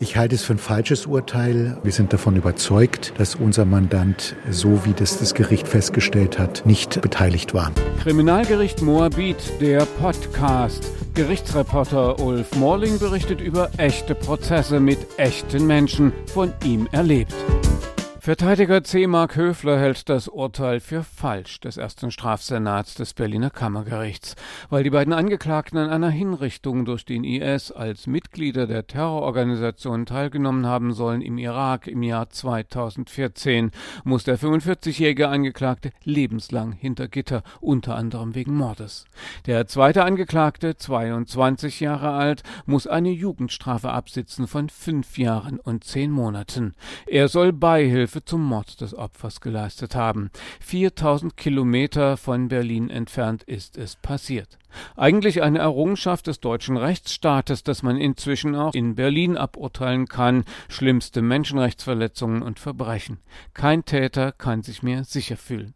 Ich halte es für ein falsches Urteil. Wir sind davon überzeugt, dass unser Mandant, so wie das das Gericht festgestellt hat, nicht beteiligt war. Kriminalgericht Moabit, der Podcast. Gerichtsreporter Ulf Morling berichtet über echte Prozesse mit echten Menschen, von ihm erlebt. Verteidiger C. Mark Höfler hält das Urteil für falsch des ersten Strafsenats des Berliner Kammergerichts, weil die beiden Angeklagten an einer Hinrichtung durch den IS als Mitglieder der Terrororganisation teilgenommen haben sollen im Irak im Jahr 2014, muss der 45-jährige Angeklagte lebenslang hinter Gitter, unter anderem wegen Mordes. Der zweite Angeklagte, 22 Jahre alt, muss eine Jugendstrafe absitzen von fünf Jahren und zehn Monaten. Er soll Beihilfe Hilfe zum Mord des Opfers geleistet haben. 4000 Kilometer von Berlin entfernt ist es passiert. Eigentlich eine Errungenschaft des deutschen Rechtsstaates, dass man inzwischen auch in Berlin aburteilen kann, schlimmste Menschenrechtsverletzungen und Verbrechen. Kein Täter kann sich mehr sicher fühlen.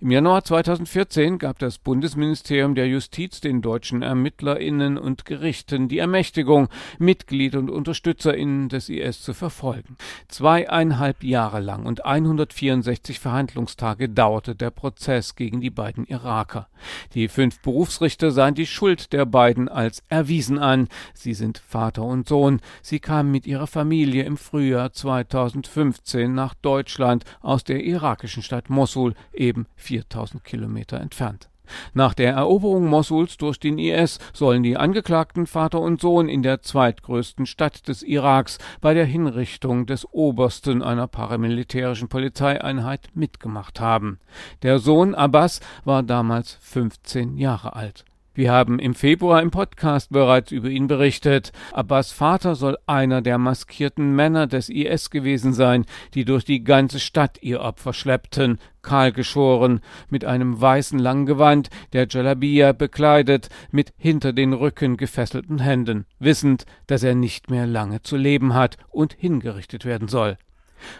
Im Januar 2014 gab das Bundesministerium der Justiz den deutschen ErmittlerInnen und Gerichten die Ermächtigung, Mitglieder und UnterstützerInnen des IS zu verfolgen. Zweieinhalb Jahre lang und 164 Verhandlungstage dauerte der Prozess gegen die beiden Iraker. Die fünf Berufsrichter sahen die Schuld der beiden als erwiesen an. Sie sind Vater und Sohn. Sie kamen mit ihrer Familie im Frühjahr 2015 nach Deutschland aus der irakischen Stadt Mosul, eben 4000 Kilometer entfernt. Nach der Eroberung Mosuls durch den IS sollen die Angeklagten Vater und Sohn in der zweitgrößten Stadt des Iraks bei der Hinrichtung des Obersten einer paramilitärischen Polizeieinheit mitgemacht haben. Der Sohn Abbas war damals 15 Jahre alt. Wir haben im Februar im Podcast bereits über ihn berichtet. Abbas Vater soll einer der maskierten Männer des IS gewesen sein, die durch die ganze Stadt ihr Opfer schleppten, kahlgeschoren, mit einem weißen langen Gewand, der Jalabia bekleidet, mit hinter den Rücken gefesselten Händen, wissend, dass er nicht mehr lange zu leben hat und hingerichtet werden soll.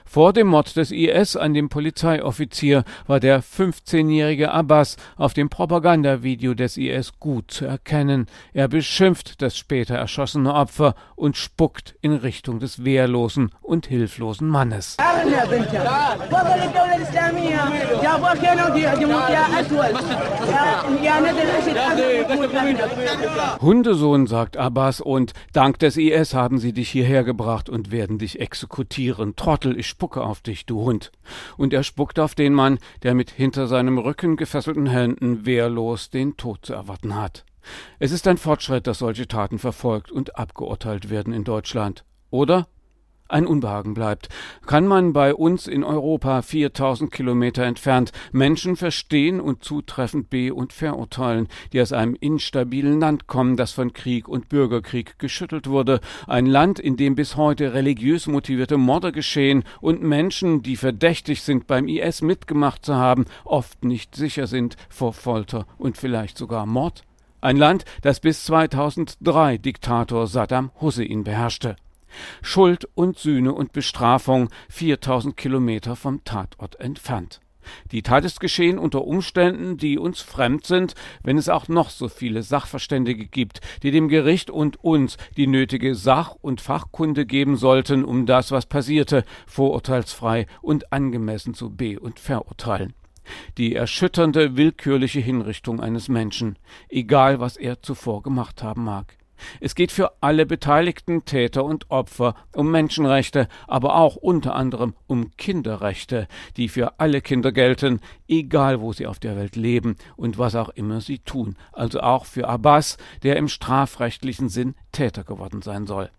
Vor dem Mord des IS an dem Polizeioffizier war der 15-jährige Abbas auf dem Propagandavideo des IS gut zu erkennen. Er beschimpft das später erschossene Opfer und spuckt in Richtung des wehrlosen und hilflosen Mannes. Hundesohn, sagt Abbas, und dank des IS haben sie dich hierher gebracht und werden dich exekutieren. Trottel Teufel, ich spucke auf dich, du Hund. Und er spuckt auf den Mann, der mit hinter seinem Rücken gefesselten Händen wehrlos den Tod zu erwarten hat. Es ist ein Fortschritt, dass solche Taten verfolgt und abgeurteilt werden in Deutschland. Oder? Ein Unbehagen bleibt. Kann man bei uns in Europa 4000 Kilometer entfernt Menschen verstehen und zutreffend be- und verurteilen, die aus einem instabilen Land kommen, das von Krieg und Bürgerkrieg geschüttelt wurde, ein Land, in dem bis heute religiös motivierte Morde geschehen und Menschen, die verdächtig sind, beim IS mitgemacht zu haben, oft nicht sicher sind vor Folter und vielleicht sogar Mord? Ein Land, das bis 2003 Diktator Saddam Hussein beherrschte. Schuld und Sühne und Bestrafung 4000 Kilometer vom Tatort entfernt. Die Tat ist geschehen unter Umständen, die uns fremd sind, wenn es auch noch so viele Sachverständige gibt, die dem Gericht und uns die nötige Sach- und Fachkunde geben sollten, um das, was passierte, vorurteilsfrei und angemessen zu be- und verurteilen. Die erschütternde, willkürliche Hinrichtung eines Menschen, egal was er zuvor gemacht haben mag. Es geht für alle beteiligten Täter und Opfer um Menschenrechte, aber auch unter anderem um Kinderrechte, die für alle Kinder gelten, egal wo sie auf der Welt leben und was auch immer sie tun, also auch für Abbas, der im strafrechtlichen Sinn Täter geworden sein soll.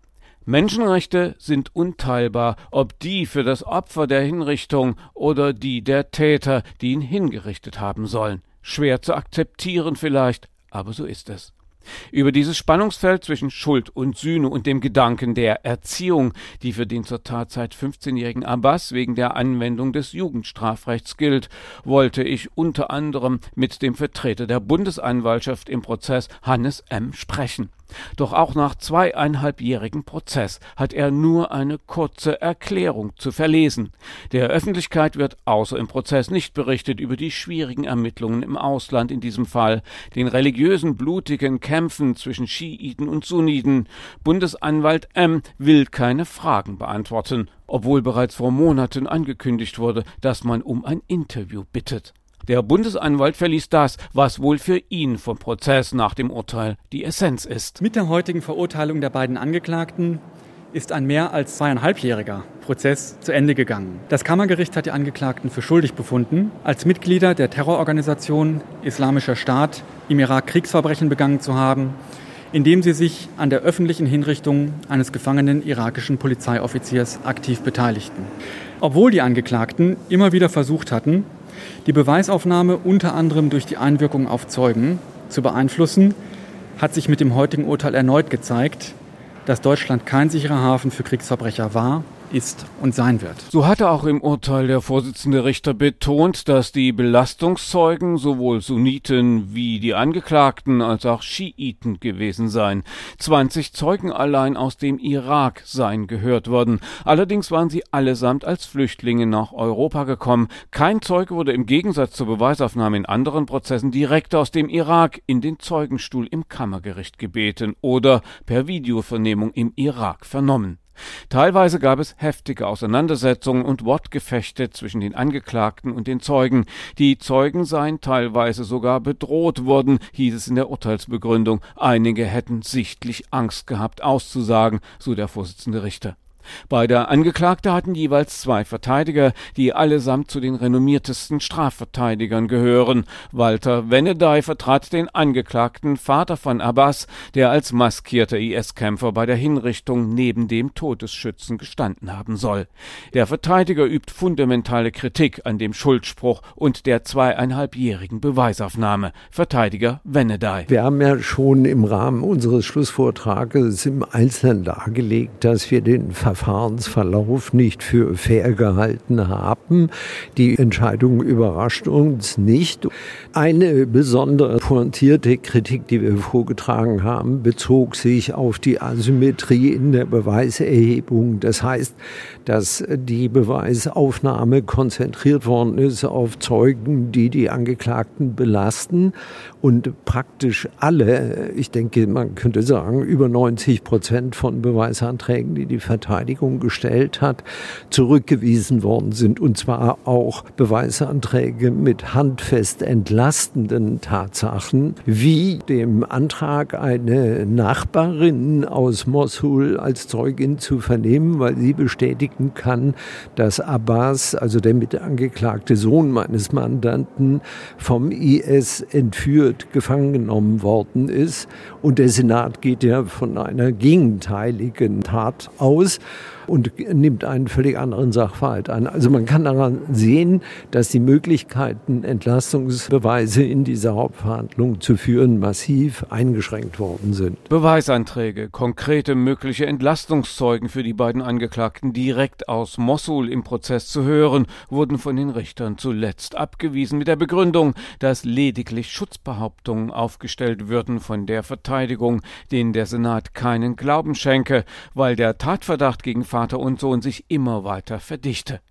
Menschenrechte sind unteilbar, ob die für das Opfer der Hinrichtung oder die der Täter, die ihn hingerichtet haben sollen. Schwer zu akzeptieren vielleicht, aber so ist es. Über dieses Spannungsfeld zwischen Schuld und Sühne und dem Gedanken der Erziehung, die für den zur Tatzeit 15-jährigen Abbas wegen der Anwendung des Jugendstrafrechts gilt, wollte ich unter anderem mit dem Vertreter der Bundesanwaltschaft im Prozess Hannes M. sprechen. Doch auch nach zweieinhalbjährigem Prozess hat er nur eine kurze Erklärung zu verlesen. Der Öffentlichkeit wird außer im Prozess nicht berichtet über die schwierigen Ermittlungen im Ausland in diesem Fall, den religiösen blutigen Kämpfen zwischen Schiiten und Sunniten. Bundesanwalt M will keine Fragen beantworten, obwohl bereits vor Monaten angekündigt wurde, dass man um ein Interview bittet. Der Bundesanwalt verließ das, was wohl für ihn vom Prozess nach dem Urteil die Essenz ist. Mit der heutigen Verurteilung der beiden Angeklagten ist ein mehr als zweieinhalbjähriger Prozess zu Ende gegangen. Das Kammergericht hat die Angeklagten für schuldig befunden, als Mitglieder der Terrororganisation Islamischer Staat im Irak Kriegsverbrechen begangen zu haben, indem sie sich an der öffentlichen Hinrichtung eines gefangenen irakischen Polizeioffiziers aktiv beteiligten. Obwohl die Angeklagten immer wieder versucht hatten, die Beweisaufnahme unter anderem durch die Einwirkung auf Zeugen zu beeinflussen, hat sich mit dem heutigen Urteil erneut gezeigt, dass Deutschland kein sicherer Hafen für Kriegsverbrecher war ist und sein wird. So hatte auch im Urteil der Vorsitzende Richter betont, dass die Belastungszeugen sowohl Sunniten wie die Angeklagten als auch Schiiten gewesen seien. 20 Zeugen allein aus dem Irak seien gehört worden. Allerdings waren sie allesamt als Flüchtlinge nach Europa gekommen. Kein Zeuge wurde im Gegensatz zur Beweisaufnahme in anderen Prozessen direkt aus dem Irak in den Zeugenstuhl im Kammergericht gebeten oder per Videovernehmung im Irak vernommen. Teilweise gab es heftige Auseinandersetzungen und Wortgefechte zwischen den Angeklagten und den Zeugen. Die Zeugen seien teilweise sogar bedroht worden, hieß es in der Urteilsbegründung. Einige hätten sichtlich Angst gehabt, auszusagen, so der Vorsitzende Richter. Beide Angeklagte hatten jeweils zwei Verteidiger, die allesamt zu den renommiertesten Strafverteidigern gehören. Walter Wenedey vertrat den Angeklagten Vater von Abbas, der als maskierter IS-Kämpfer bei der Hinrichtung neben dem Todesschützen gestanden haben soll. Der Verteidiger übt fundamentale Kritik an dem Schuldspruch und der zweieinhalbjährigen Beweisaufnahme. Verteidiger Wenedey. Wir haben ja schon im Rahmen unseres Schlussvortrages im Einzelnen dargelegt, dass wir den Verfahrensverlauf nicht für fair gehalten haben. Die Entscheidung überrascht uns nicht. Eine besondere pointierte Kritik, die wir vorgetragen haben, bezog sich auf die Asymmetrie in der Beweiserhebung. Das heißt, dass die Beweisaufnahme konzentriert worden ist auf Zeugen, die die Angeklagten belasten und praktisch alle, ich denke, man könnte sagen, über 90 Prozent von Beweisanträgen, die die Verteidigung gestellt hat, zurückgewiesen worden sind und zwar auch Beweisanträge mit handfest entlastenden Tatsachen, wie dem Antrag, eine Nachbarin aus Mosul als Zeugin zu vernehmen, weil sie bestätigen kann, dass Abbas, also der mitangeklagte Sohn meines Mandanten, vom IS entführt, gefangen genommen worden ist. Und der Senat geht ja von einer gegenteiligen Tat aus und nimmt einen völlig anderen Sachverhalt an. Also man kann daran sehen, dass die Möglichkeiten, Entlastungsbeweise in dieser Hauptverhandlung zu führen, massiv eingeschränkt worden sind. Beweisanträge, konkrete mögliche Entlastungszeugen für die beiden Angeklagten direkt aus Mossul im Prozess zu hören, wurden von den Richtern zuletzt abgewiesen mit der Begründung, dass lediglich Schutzbehauptungen aufgestellt würden von der Verteidigung, denen der Senat keinen Glauben schenke, weil der Tatverdacht gegen Vater und Sohn sich immer weiter verdichte.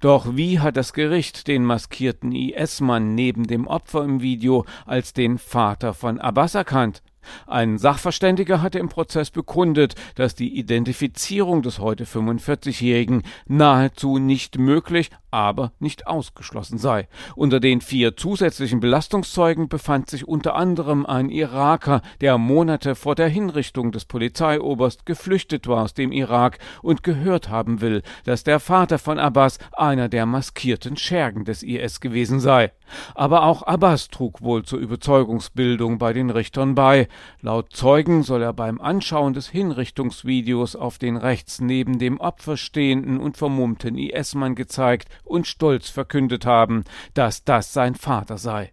Doch wie hat das Gericht den maskierten IS-Mann neben dem Opfer im Video als den Vater von Abbas erkannt? Ein Sachverständiger hatte im Prozess bekundet, dass die Identifizierung des heute 45-Jährigen nahezu nicht möglich, aber nicht ausgeschlossen sei. Unter den vier zusätzlichen Belastungszeugen befand sich unter anderem ein Iraker, der Monate vor der Hinrichtung des Polizeioberst geflüchtet war aus dem Irak und gehört haben will, dass der Vater von Abbas einer der maskierten Schergen des IS gewesen sei. Aber auch Abbas trug wohl zur Überzeugungsbildung bei den Richtern bei. Laut Zeugen soll er beim Anschauen des Hinrichtungsvideos auf den rechts neben dem Opfer stehenden und vermummten IS-Mann gezeigt und stolz verkündet haben, dass das sein Vater sei.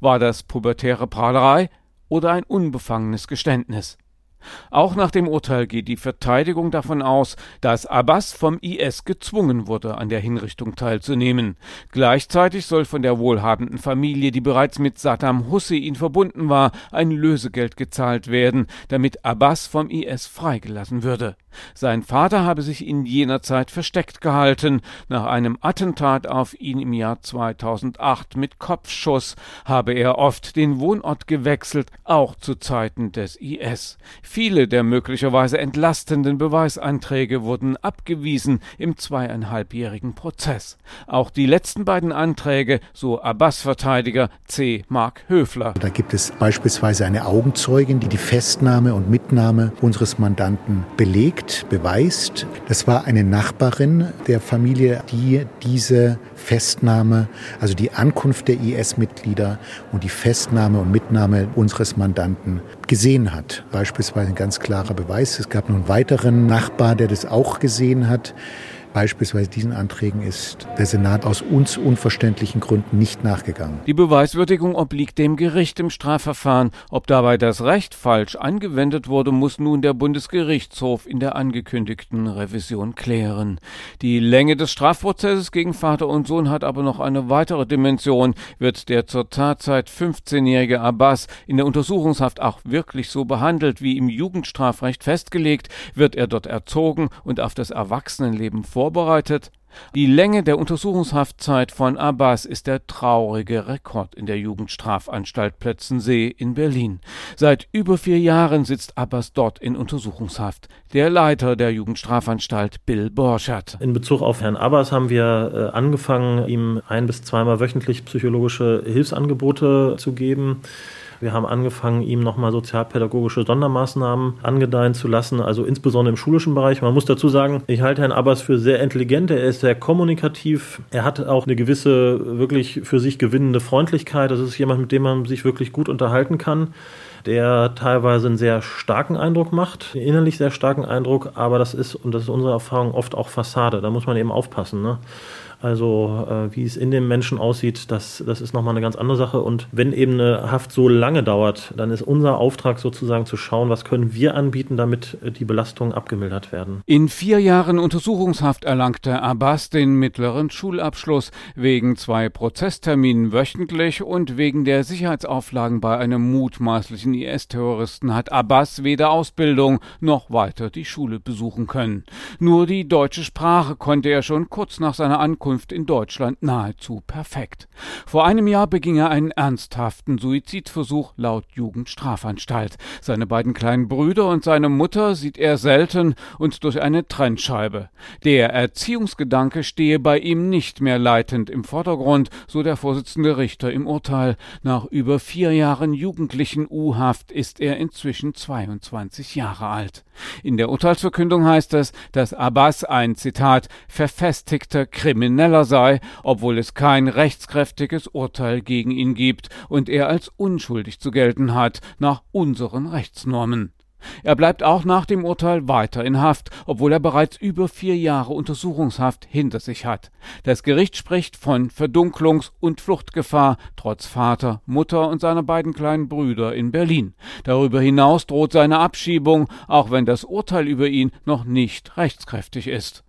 War das pubertäre Prahlerei oder ein unbefangenes Geständnis? Auch nach dem Urteil geht die Verteidigung davon aus, dass Abbas vom IS gezwungen wurde, an der Hinrichtung teilzunehmen. Gleichzeitig soll von der wohlhabenden Familie, die bereits mit Saddam Hussein verbunden war, ein Lösegeld gezahlt werden, damit Abbas vom IS freigelassen würde. Sein Vater habe sich in jener Zeit versteckt gehalten. Nach einem Attentat auf ihn im Jahr 2008 mit Kopfschuss habe er oft den Wohnort gewechselt, auch zu Zeiten des IS. Viele der möglicherweise entlastenden Beweisanträge wurden abgewiesen im zweieinhalbjährigen Prozess. Auch die letzten beiden Anträge, so Abbas-Verteidiger C. Mark Höfler. Da gibt es beispielsweise eine Augenzeugin, die die Festnahme und Mitnahme unseres Mandanten belegt belegt, beweist. Das war eine Nachbarin der Familie, die diese Festnahme, also die Ankunft der IS-Mitglieder und die Festnahme und Mitnahme unseres Mandanten gesehen hat. Beispielsweise ein ganz klarer Beweis. Es gab noch einen weiteren Nachbar, der das auch gesehen hat. Beispielsweise diesen Anträgen ist der Senat aus uns unverständlichen Gründen nicht nachgegangen. Die Beweiswürdigung obliegt dem Gericht im Strafverfahren. Ob dabei das Recht falsch angewendet wurde, muss nun der Bundesgerichtshof in der angekündigten Revision klären. Die Länge des Strafprozesses gegen Vater und Sohn hat aber noch eine weitere Dimension. Wird der zur Tatzeit 15-jährige Abbas in der Untersuchungshaft auch wirklich so behandelt wie im Jugendstrafrecht festgelegt, wird er dort erzogen und auf das Erwachsenenleben vor vorbereitet. Die Länge der Untersuchungshaftzeit von Abbas ist der traurige Rekord in der Jugendstrafanstalt Plötzensee in Berlin. Seit über vier Jahren sitzt Abbas dort in Untersuchungshaft. Der Leiter der Jugendstrafanstalt, Bill Borschert. In Bezug auf Herrn Abbas haben wir äh, angefangen, ihm ein bis zweimal wöchentlich psychologische Hilfsangebote zu geben. Wir haben angefangen, ihm nochmal sozialpädagogische Sondermaßnahmen angedeihen zu lassen, also insbesondere im schulischen Bereich. Man muss dazu sagen, ich halte Herrn Abbas für sehr intelligent, er ist sehr kommunikativ, er hat auch eine gewisse, wirklich für sich gewinnende Freundlichkeit. Das ist jemand, mit dem man sich wirklich gut unterhalten kann der teilweise einen sehr starken Eindruck macht, innerlich sehr starken Eindruck, aber das ist, und das ist unsere Erfahrung, oft auch Fassade. Da muss man eben aufpassen. Ne? Also äh, wie es in dem Menschen aussieht, das, das ist nochmal eine ganz andere Sache. Und wenn eben eine Haft so lange dauert, dann ist unser Auftrag sozusagen zu schauen, was können wir anbieten, damit äh, die Belastungen abgemildert werden. In vier Jahren Untersuchungshaft erlangte Abbas den mittleren Schulabschluss wegen zwei Prozessterminen wöchentlich und wegen der Sicherheitsauflagen bei einem mutmaßlichen IS-Terroristen hat Abbas weder Ausbildung noch weiter die Schule besuchen können. Nur die deutsche Sprache konnte er schon kurz nach seiner Ankunft Zukunft in Deutschland nahezu perfekt. Vor einem Jahr beging er einen ernsthaften Suizidversuch laut Jugendstrafanstalt. Seine beiden kleinen Brüder und seine Mutter sieht er selten und durch eine Trennscheibe. Der Erziehungsgedanke stehe bei ihm nicht mehr leitend im Vordergrund, so der Vorsitzende Richter im Urteil. Nach über vier Jahren jugendlichen U-Haft ist er inzwischen 22 Jahre alt. In der Urteilsverkündung heißt es, dass Abbas ein Zitat verfestigter Krimineller Krimineller sei, obwohl es kein rechtskräftiges Urteil gegen ihn gibt und er als unschuldig zu gelten hat nach unseren Rechtsnormen. Er bleibt auch nach dem Urteil weiter in Haft, obwohl er bereits über vier Jahre Untersuchungshaft hinter sich hat. Das Gericht spricht von Verdunklungs- und Fluchtgefahr trotz Vater, Mutter und seiner beiden kleinen Brüder in Berlin. Darüber hinaus droht seine Abschiebung, auch wenn das Urteil über ihn noch nicht rechtskräftig ist.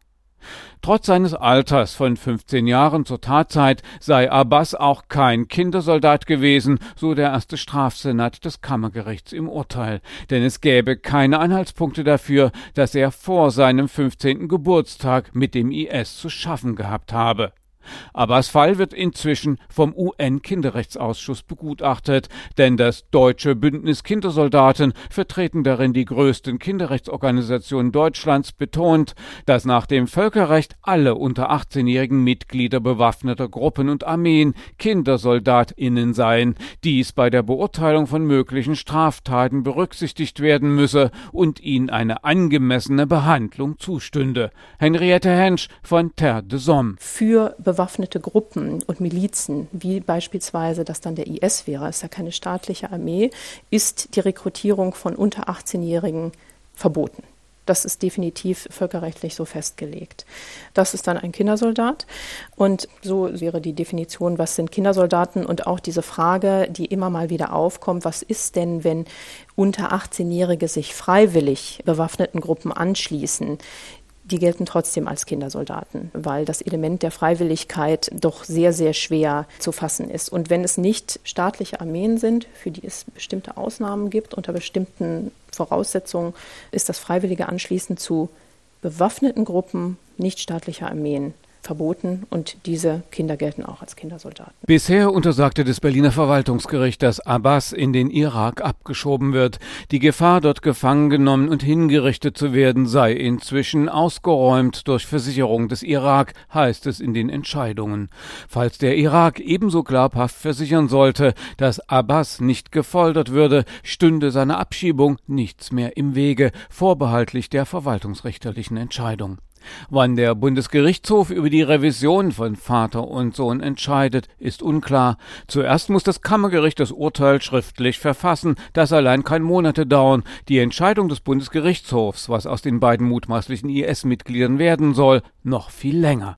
Trotz seines Alters von 15 Jahren zur Tatzeit sei Abbas auch kein Kindersoldat gewesen, so der erste Strafsenat des Kammergerichts im Urteil. Denn es gäbe keine Anhaltspunkte dafür, dass er vor seinem 15. Geburtstag mit dem IS zu schaffen gehabt habe. Abbas Fall wird inzwischen vom UN-Kinderrechtsausschuss begutachtet, denn das Deutsche Bündnis Kindersoldaten, vertreten darin die größten Kinderrechtsorganisationen Deutschlands, betont, dass nach dem Völkerrecht alle unter 18-jährigen Mitglieder bewaffneter Gruppen und Armeen KindersoldatInnen seien, dies bei der Beurteilung von möglichen Straftaten berücksichtigt werden müsse und ihnen eine angemessene Behandlung zustünde. Henriette Hensch von Terre de Somme. Für bewaffnete Gruppen und Milizen, wie beispielsweise das dann der IS wäre, ist ja keine staatliche Armee, ist die Rekrutierung von unter 18-Jährigen verboten. Das ist definitiv völkerrechtlich so festgelegt. Das ist dann ein Kindersoldat. Und so wäre die Definition, was sind Kindersoldaten und auch diese Frage, die immer mal wieder aufkommt, was ist denn, wenn unter 18-Jährige sich freiwillig bewaffneten Gruppen anschließen? Die gelten trotzdem als Kindersoldaten, weil das Element der Freiwilligkeit doch sehr, sehr schwer zu fassen ist. Und wenn es nicht staatliche Armeen sind, für die es bestimmte Ausnahmen gibt, unter bestimmten Voraussetzungen, ist das freiwillige Anschließen zu bewaffneten Gruppen nichtstaatlicher Armeen verboten und diese Kinder gelten auch als Kindersoldaten. Bisher untersagte das Berliner Verwaltungsgericht, dass Abbas in den Irak abgeschoben wird. Die Gefahr, dort gefangen genommen und hingerichtet zu werden, sei inzwischen ausgeräumt durch Versicherung des Irak, heißt es in den Entscheidungen. Falls der Irak ebenso glaubhaft versichern sollte, dass Abbas nicht gefoltert würde, stünde seiner Abschiebung nichts mehr im Wege, vorbehaltlich der verwaltungsrichterlichen Entscheidung. Wann der Bundesgerichtshof über die Revision von Vater und Sohn entscheidet, ist unklar. Zuerst muss das Kammergericht das Urteil schriftlich verfassen. Das allein kann Monate dauern. Die Entscheidung des Bundesgerichtshofs, was aus den beiden mutmaßlichen IS-Mitgliedern werden soll, noch viel länger.